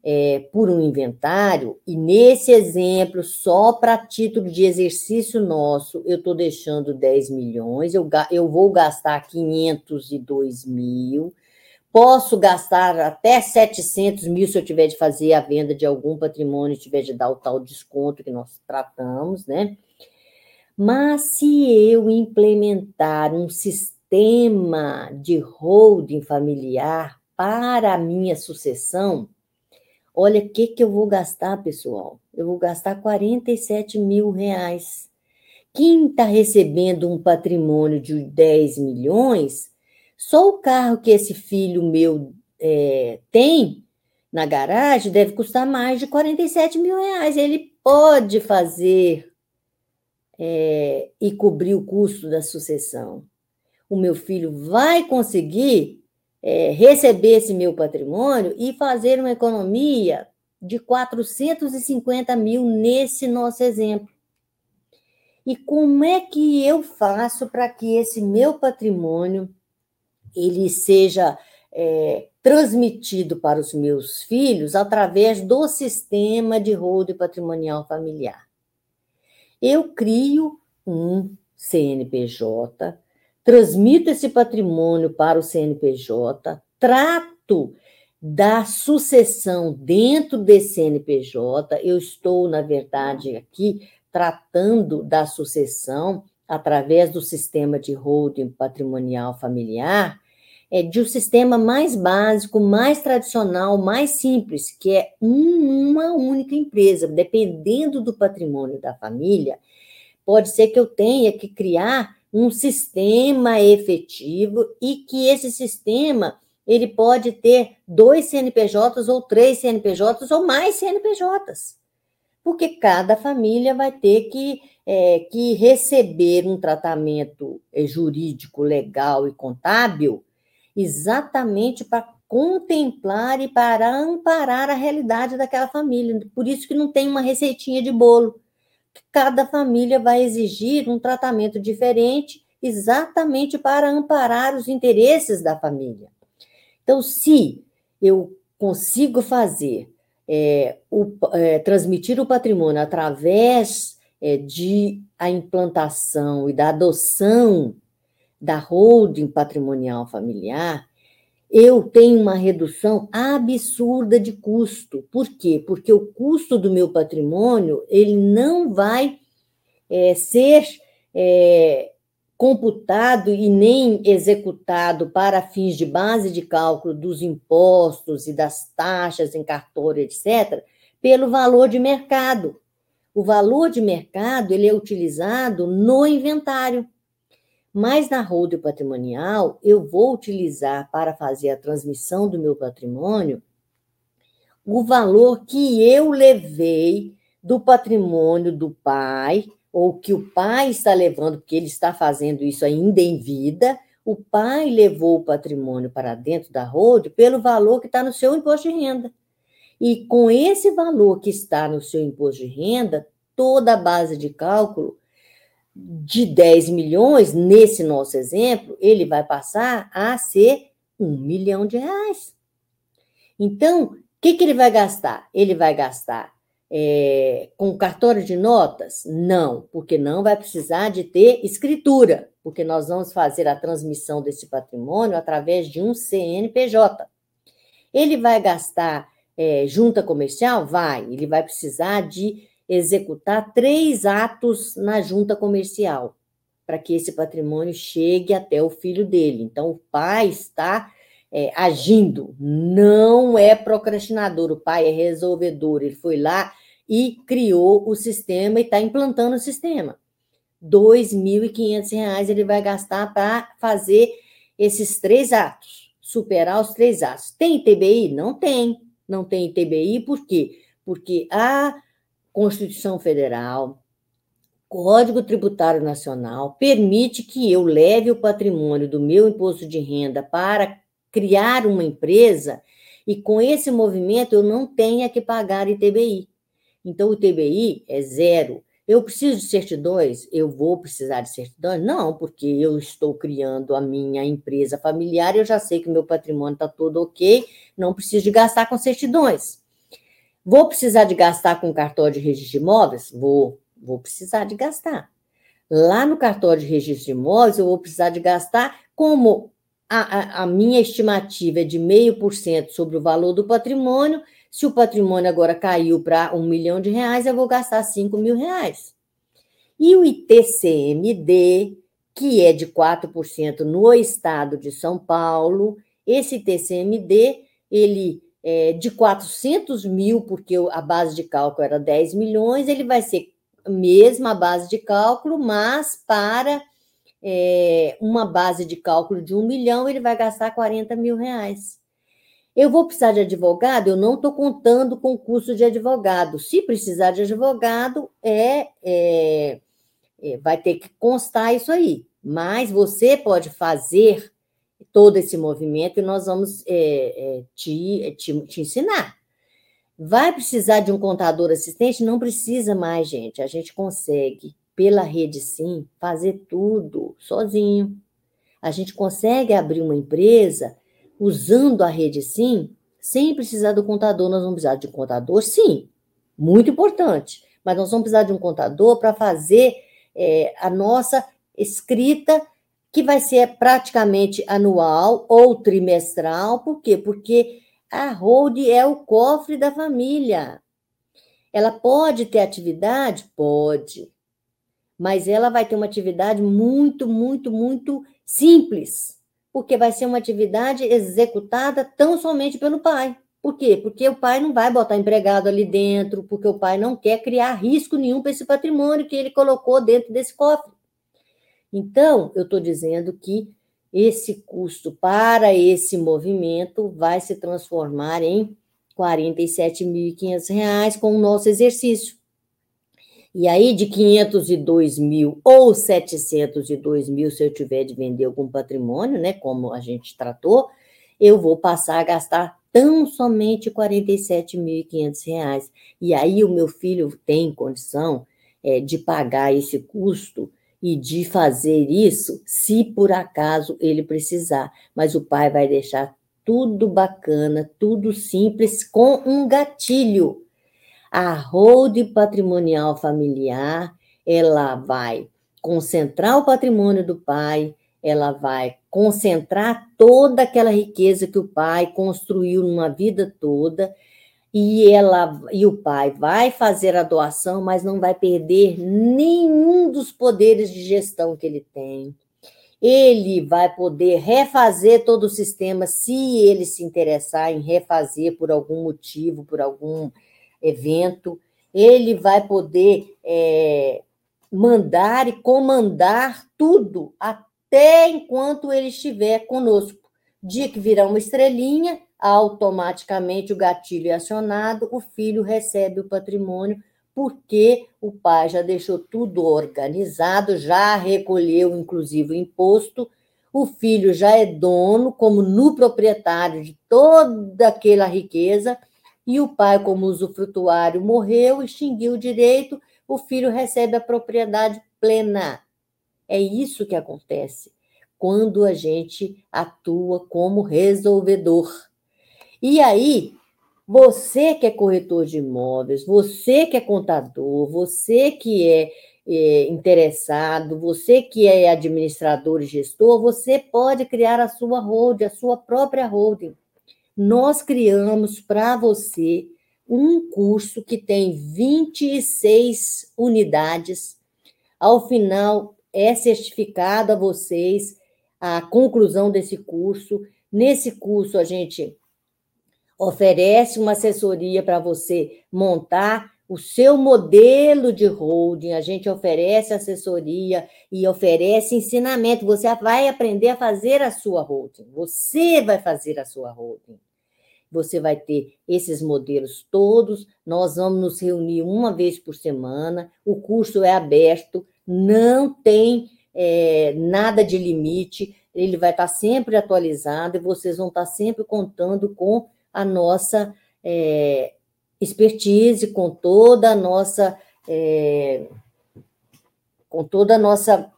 C: é, por um inventário, e nesse exemplo, só para título de exercício nosso, eu estou deixando 10 milhões, eu, eu vou gastar 502 mil, Posso gastar até 700 mil se eu tiver de fazer a venda de algum patrimônio, tiver de dar o tal desconto que nós tratamos, né? Mas se eu implementar um sistema de holding familiar para a minha sucessão, olha o que, que eu vou gastar, pessoal. Eu vou gastar 47 mil reais. Quem está recebendo um patrimônio de 10 milhões só o carro que esse filho meu é, tem na garagem deve custar mais de 47 mil reais. Ele pode fazer é, e cobrir o custo da sucessão. O meu filho vai conseguir é, receber esse meu patrimônio e fazer uma economia de 450 mil nesse nosso exemplo. E como é que eu faço para que esse meu patrimônio ele seja é, transmitido para os meus filhos através do sistema de rodo patrimonial familiar. Eu crio um CNPJ, transmito esse patrimônio para o CNPJ, trato da sucessão dentro desse CNPJ, eu estou, na verdade, aqui tratando da sucessão através do sistema de holding patrimonial familiar, é, de um sistema mais básico, mais tradicional, mais simples, que é uma única empresa, dependendo do patrimônio da família, Pode ser que eu tenha que criar um sistema efetivo e que esse sistema ele pode ter dois CNPJs ou três CNPJs ou mais CNPJs, porque cada família vai ter que, é, que receber um tratamento é, jurídico, legal e contábil exatamente para contemplar e para amparar a realidade daquela família. Por isso que não tem uma receitinha de bolo. Cada família vai exigir um tratamento diferente exatamente para amparar os interesses da família. Então, se eu consigo fazer é, o, é, transmitir o patrimônio através é, de a implantação e da adoção da holding patrimonial familiar, eu tenho uma redução absurda de custo. Por quê? Porque o custo do meu patrimônio ele não vai é, ser é, computado e nem executado para fins de base de cálculo dos impostos e das taxas em cartório, etc., pelo valor de mercado. O valor de mercado ele é utilizado no inventário. Mas na holding patrimonial, eu vou utilizar para fazer a transmissão do meu patrimônio o valor que eu levei do patrimônio do pai ou que o pai está levando, porque ele está fazendo isso ainda em vida, o pai levou o patrimônio para dentro da road pelo valor que está no seu imposto de renda. E com esse valor que está no seu imposto de renda, toda a base de cálculo de 10 milhões, nesse nosso exemplo, ele vai passar a ser um milhão de reais. Então, o que, que ele vai gastar? Ele vai gastar é, com cartório de notas? Não, porque não vai precisar de ter escritura, porque nós vamos fazer a transmissão desse patrimônio através de um CNPJ. Ele vai gastar é, junta comercial? Vai, ele vai precisar de executar três atos na junta comercial para que esse patrimônio chegue até o filho dele. Então, o pai está é, agindo, não é procrastinador, o pai é resolvedor. Ele foi lá e criou o sistema e está implantando o sistema. R$ 2.500 ele vai gastar para fazer esses três atos, superar os três atos. Tem ITBI? Não tem. Não tem ITBI, por quê? Porque a Constituição Federal, Código Tributário Nacional, permite que eu leve o patrimônio do meu imposto de renda para criar uma empresa e com esse movimento eu não tenha que pagar ITBI. Então, o TBI é zero. Eu preciso de certidões? Eu vou precisar de certidões? Não, porque eu estou criando a minha empresa familiar eu já sei que meu patrimônio está todo ok, não preciso de gastar com certidões. Vou precisar de gastar com cartório de registro de imóveis? Vou, vou precisar de gastar. Lá no cartório de registro de imóveis, eu vou precisar de gastar como a, a, a minha estimativa é de meio por cento sobre o valor do patrimônio, se o patrimônio agora caiu para um milhão de reais, eu vou gastar cinco mil reais. E o ITCMD, que é de 4% no estado de São Paulo, esse ITCMD, ele é de 400 mil, porque a base de cálculo era 10 milhões, ele vai ser a base de cálculo, mas para é, uma base de cálculo de um milhão, ele vai gastar 40 mil reais. Eu vou precisar de advogado? Eu não estou contando com o custo de advogado. Se precisar de advogado, é, é, é, vai ter que constar isso aí. Mas você pode fazer todo esse movimento e nós vamos é, é te, te, te ensinar. Vai precisar de um contador assistente? Não precisa mais, gente. A gente consegue, pela rede sim, fazer tudo sozinho. A gente consegue abrir uma empresa usando a rede sim, sem precisar do contador, nós vamos precisar de um contador, sim, muito importante, mas nós vamos precisar de um contador para fazer é, a nossa escrita, que vai ser praticamente anual ou trimestral, por quê? Porque a hold é o cofre da família. Ela pode ter atividade? Pode. Mas ela vai ter uma atividade muito, muito, muito simples porque vai ser uma atividade executada tão somente pelo pai. Por quê? Porque o pai não vai botar empregado ali dentro, porque o pai não quer criar risco nenhum para esse patrimônio que ele colocou dentro desse cofre. Então, eu estou dizendo que esse custo para esse movimento vai se transformar em R$ 47.500 com o nosso exercício. E aí, de 502 mil ou 702 mil, se eu tiver de vender algum patrimônio, né, como a gente tratou, eu vou passar a gastar tão somente R$ 47.500. E aí, o meu filho tem condição é, de pagar esse custo e de fazer isso se por acaso ele precisar. Mas o pai vai deixar tudo bacana, tudo simples, com um gatilho a hold patrimonial familiar, ela vai concentrar o patrimônio do pai, ela vai concentrar toda aquela riqueza que o pai construiu numa vida toda, e ela e o pai vai fazer a doação, mas não vai perder nenhum dos poderes de gestão que ele tem. Ele vai poder refazer todo o sistema se ele se interessar em refazer por algum motivo, por algum evento, ele vai poder é, mandar e comandar tudo até enquanto ele estiver conosco. Dia que virar uma estrelinha, automaticamente o gatilho é acionado, o filho recebe o patrimônio, porque o pai já deixou tudo organizado, já recolheu, inclusive, o imposto, o filho já é dono, como no proprietário de toda aquela riqueza, e o pai, como usufrutuário, morreu, extinguiu o direito, o filho recebe a propriedade plena. É isso que acontece quando a gente atua como resolvedor. E aí, você que é corretor de imóveis, você que é contador, você que é, é interessado, você que é administrador e gestor, você pode criar a sua holding, a sua própria holding nós criamos para você um curso que tem 26 unidades. Ao final, é certificado a vocês a conclusão desse curso. Nesse curso, a gente oferece uma assessoria para você montar o seu modelo de holding, a gente oferece assessoria e oferece ensinamento. Você vai aprender a fazer a sua holding. Você vai fazer a sua holding. Você vai ter esses modelos todos. Nós vamos nos reunir uma vez por semana. O curso é aberto, não tem é, nada de limite. Ele vai estar sempre atualizado e vocês vão estar sempre contando com a nossa é, expertise, com toda a nossa. É, com toda a nossa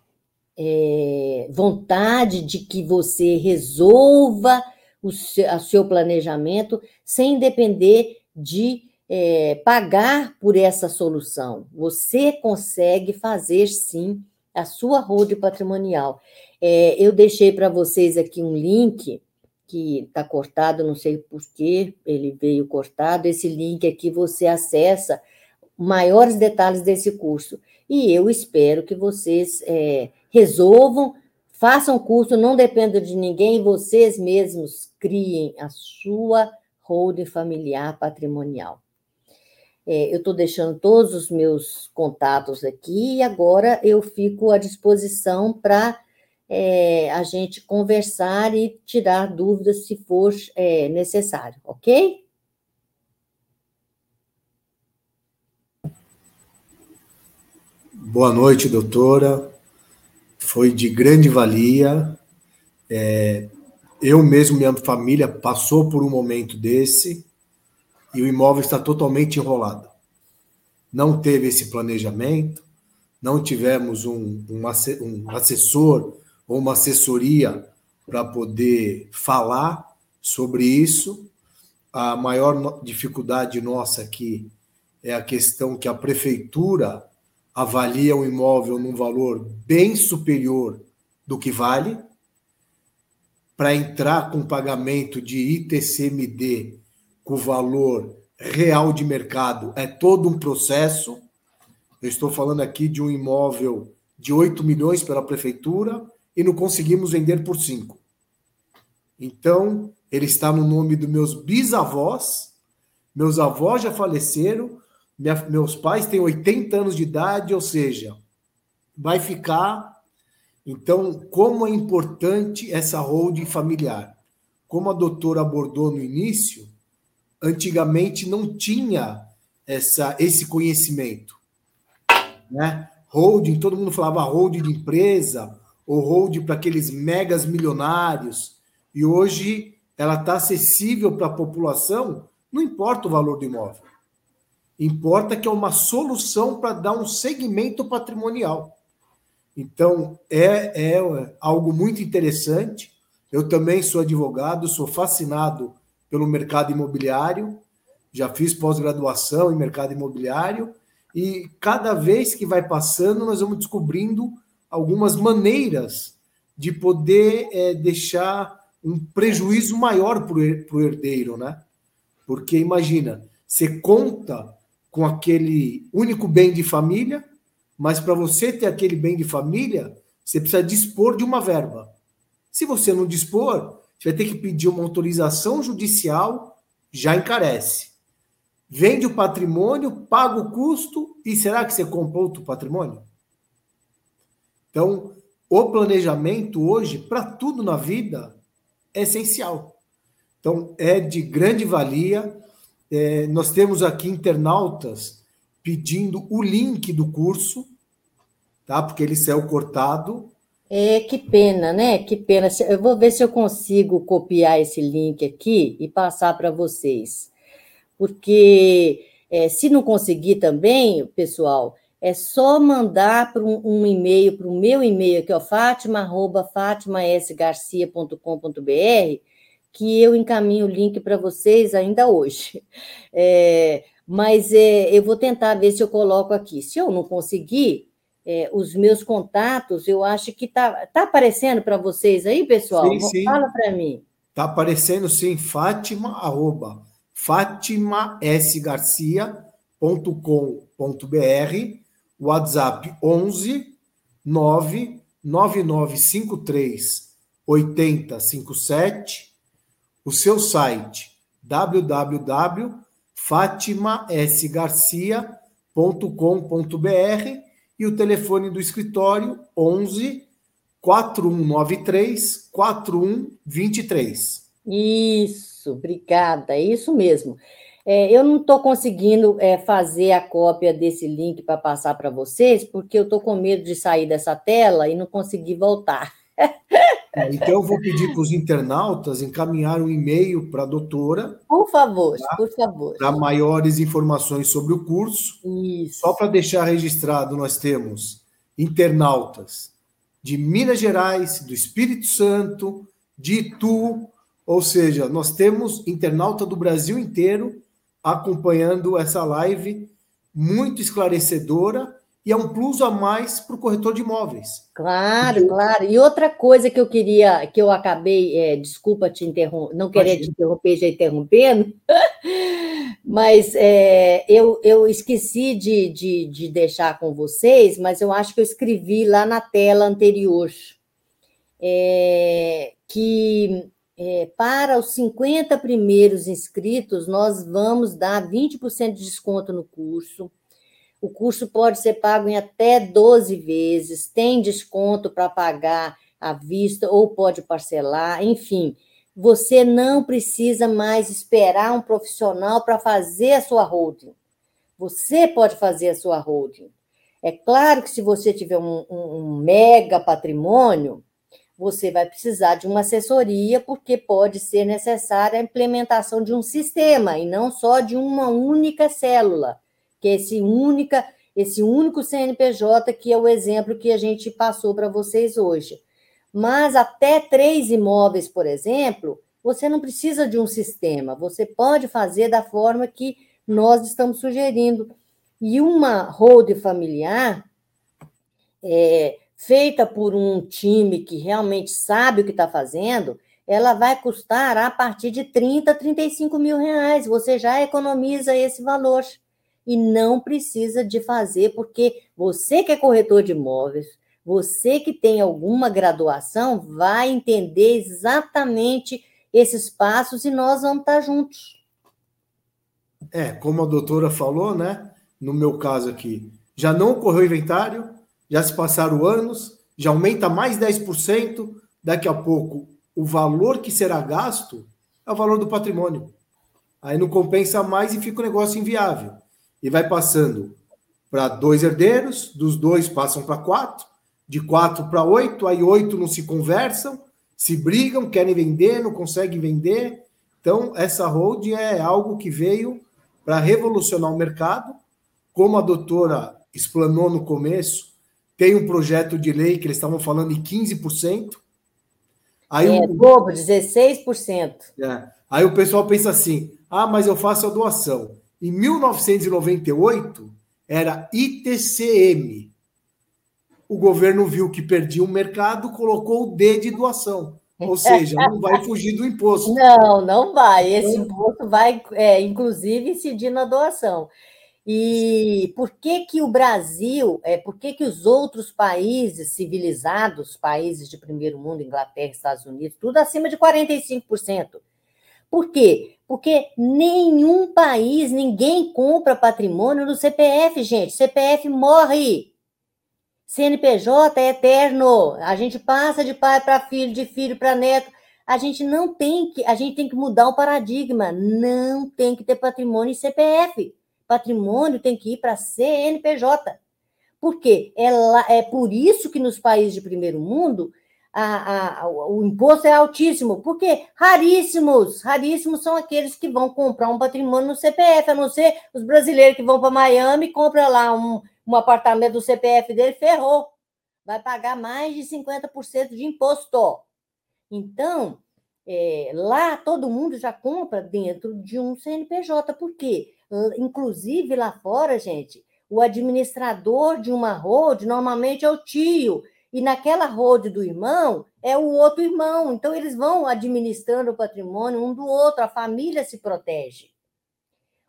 C: é, vontade de que você resolva o seu, seu planejamento sem depender de é, pagar por essa solução. Você consegue fazer sim a sua road patrimonial. É, eu deixei para vocês aqui um link que está cortado, não sei por que ele veio cortado. Esse link aqui você acessa maiores detalhes desse curso. E eu espero que vocês é, resolvam, façam curso, não dependam de ninguém, vocês mesmos criem a sua holding familiar patrimonial. É, eu estou deixando todos os meus contatos aqui e agora eu fico à disposição para é, a gente conversar e tirar dúvidas se for é, necessário, ok?
B: Boa noite, doutora. Foi de grande valia. É, eu mesmo, minha família, passou por um momento desse e o imóvel está totalmente enrolado. Não teve esse planejamento, não tivemos um, um assessor ou uma assessoria para poder falar sobre isso. A maior dificuldade nossa aqui é a questão que a prefeitura avalia o imóvel num valor bem superior do que vale. Para entrar com pagamento de ITCMD com valor real de mercado é todo um processo. Eu estou falando aqui de um imóvel de 8 milhões pela prefeitura, e não conseguimos vender por cinco. Então, ele está no nome dos meus bisavós. Meus avós já faleceram, minha, meus pais têm 80 anos de idade, ou seja, vai ficar. Então, como é importante essa holding familiar? Como a doutora abordou no início, antigamente não tinha essa, esse conhecimento. Né? Holding, todo mundo falava holding de empresa, ou holding para aqueles megas milionários, e hoje ela está acessível para a população, não importa o valor do imóvel. Importa que é uma solução para dar um segmento patrimonial. Então, é, é algo muito interessante. Eu também sou advogado, sou fascinado pelo mercado imobiliário, já fiz pós-graduação em mercado imobiliário, e cada vez que vai passando, nós vamos descobrindo algumas maneiras de poder é, deixar um prejuízo maior para o herdeiro, né? Porque imagina, você conta com aquele único bem de família, mas para você ter aquele bem de família, você precisa dispor de uma verba. Se você não dispor, você vai ter que pedir uma autorização judicial, já encarece. Vende o patrimônio, paga o custo e será que você comprou outro patrimônio? Então, o planejamento hoje, para tudo na vida, é essencial. Então, é de grande valia. É, nós temos aqui internautas pedindo o link do curso, tá? Porque ele saiu cortado.
C: É, que pena, né? Que pena. Eu vou ver se eu consigo copiar esse link aqui e passar para vocês. Porque é, se não conseguir também, pessoal, é só mandar para um, um, e-mail, para o meu e-mail aqui, ó, fátima.fátimasgarcia.com.br, que eu encaminho o link para vocês ainda hoje. É, mas é, eu vou tentar ver se eu coloco aqui. Se eu não conseguir, é, os meus contatos, eu acho que está tá aparecendo para vocês aí, pessoal? Sim, sim. Fala para mim.
B: Está aparecendo sim, Fátima, arroba, fátimasgarcia.com.br WhatsApp 11 99953 8057, o seu site www.fatimasgarcia.com.br e o telefone do escritório 11 4193 4123.
C: Isso, obrigada, é isso mesmo. É, eu não estou conseguindo é, fazer a cópia desse link para passar para vocês, porque eu estou com medo de sair dessa tela e não conseguir voltar.
B: É, então, eu vou pedir para os internautas encaminhar um e-mail para a doutora.
C: Por favor, tá? por favor.
B: Para maiores informações sobre o curso.
C: Isso.
B: Só para deixar registrado, nós temos internautas de Minas Gerais, do Espírito Santo, de Itu, ou seja, nós temos internauta do Brasil inteiro acompanhando essa live muito esclarecedora e é um plus a mais para o corretor de imóveis.
C: Claro, Porque... claro. E outra coisa que eu queria, que eu acabei, é, desculpa te interromper, não querer te interromper já interrompendo, mas é, eu, eu esqueci de, de, de deixar com vocês, mas eu acho que eu escrevi lá na tela anterior. É, que é, para os 50 primeiros inscritos, nós vamos dar 20% de desconto no curso. O curso pode ser pago em até 12 vezes, tem desconto para pagar à vista ou pode parcelar, enfim. Você não precisa mais esperar um profissional para fazer a sua holding. Você pode fazer a sua holding. É claro que se você tiver um, um, um mega patrimônio, você vai precisar de uma assessoria, porque pode ser necessária a implementação de um sistema e não só de uma única célula, que é esse, única, esse único CNPJ, que é o exemplo que a gente passou para vocês hoje. Mas até três imóveis, por exemplo, você não precisa de um sistema, você pode fazer da forma que nós estamos sugerindo. E uma hold familiar, é, feita por um time que realmente sabe o que está fazendo, ela vai custar a partir de 30, 35 mil reais. Você já economiza esse valor. E não precisa de fazer, porque você que é corretor de imóveis, você que tem alguma graduação, vai entender exatamente esses passos e nós vamos estar juntos.
B: É, como a doutora falou, né? No meu caso aqui, já não ocorreu inventário, já se passaram anos, já aumenta mais 10%, daqui a pouco o valor que será gasto é o valor do patrimônio. Aí não compensa mais e fica o negócio inviável. E vai passando para dois herdeiros, dos dois passam para quatro, de quatro para oito, aí oito não se conversam, se brigam, querem vender, não conseguem vender. Então, essa hold é algo que veio para revolucionar o mercado. Como a doutora explanou no começo, tem um projeto de lei que eles estavam falando em 15%.
C: Aí é, o, bobo, 16%.
B: É, aí o pessoal pensa assim: ah, mas eu faço a doação. Em 1998, era ITCM. O governo viu que perdia o mercado, colocou o D de doação. Ou seja, não vai fugir do imposto.
C: Não, não vai. Esse então, imposto vai, é, inclusive, incidir na doação. E por que que o Brasil, é, por que que os outros países civilizados, países de primeiro mundo, Inglaterra, Estados Unidos, tudo acima de 45%? Por quê? Porque nenhum país, ninguém compra patrimônio no CPF, gente. CPF morre. CNPJ é eterno. A gente passa de pai para filho, de filho para neto. A gente não tem que, a gente tem que mudar o paradigma. Não tem que ter patrimônio em CPF patrimônio tem que ir para a CNPJ. Por quê? É, é por isso que nos países de primeiro mundo a, a, o imposto é altíssimo, porque raríssimos, raríssimos são aqueles que vão comprar um patrimônio no CPF, a não ser os brasileiros que vão para Miami e compram lá um, um apartamento do CPF dele, ferrou. Vai pagar mais de 50% de imposto. Então, é, lá todo mundo já compra dentro de um CNPJ. Por quê? Inclusive lá fora, gente, o administrador de uma road normalmente é o tio, e naquela road do irmão é o outro irmão. Então eles vão administrando o patrimônio um do outro, a família se protege.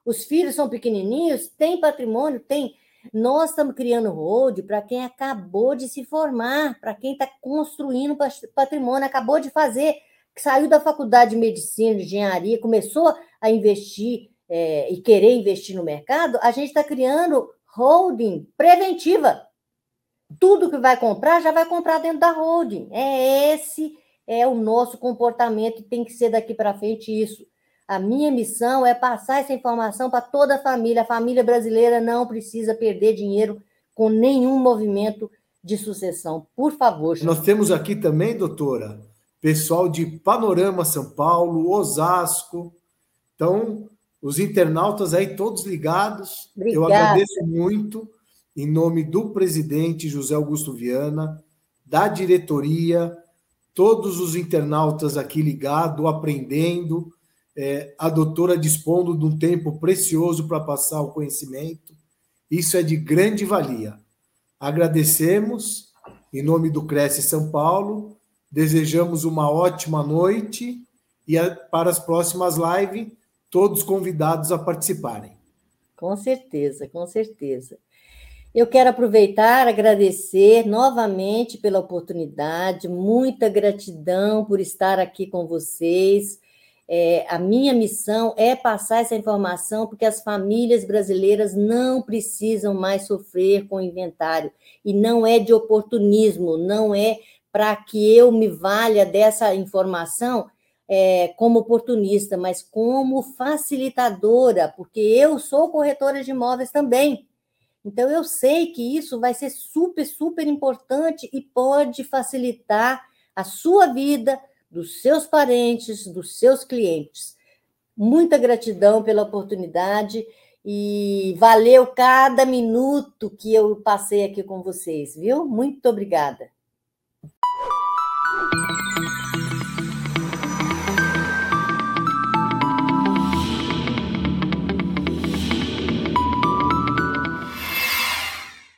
C: Os filhos são pequenininhos, tem patrimônio, tem. Nós estamos criando road para quem acabou de se formar, para quem está construindo patrimônio, acabou de fazer, saiu da faculdade de medicina, de engenharia, começou a investir é, e querer investir no mercado, a gente está criando holding preventiva. Tudo que vai comprar já vai comprar dentro da holding. É esse é o nosso comportamento e tem que ser daqui para frente isso. A minha missão é passar essa informação para toda a família. A família brasileira não precisa perder dinheiro com nenhum movimento de sucessão. Por favor.
B: Nós temos aqui também, doutora, pessoal de Panorama São Paulo, Osasco. Então, os internautas aí todos ligados. Obrigada. Eu agradeço muito em nome do presidente José Augusto Viana, da diretoria, todos os internautas aqui ligados, aprendendo, é, a doutora dispondo de um tempo precioso para passar o conhecimento. Isso é de grande valia. Agradecemos em nome do Cresce São Paulo, desejamos uma ótima noite e a, para as próximas lives todos convidados a participarem.
C: Com certeza, com certeza. Eu quero aproveitar, agradecer novamente pela oportunidade, muita gratidão por estar aqui com vocês. É, a minha missão é passar essa informação porque as famílias brasileiras não precisam mais sofrer com o inventário. E não é de oportunismo, não é para que eu me valha dessa informação é, como oportunista, mas como facilitadora, porque eu sou corretora de imóveis também. Então, eu sei que isso vai ser super, super importante e pode facilitar a sua vida, dos seus parentes, dos seus clientes. Muita gratidão pela oportunidade e valeu cada minuto que eu passei aqui com vocês, viu? Muito obrigada.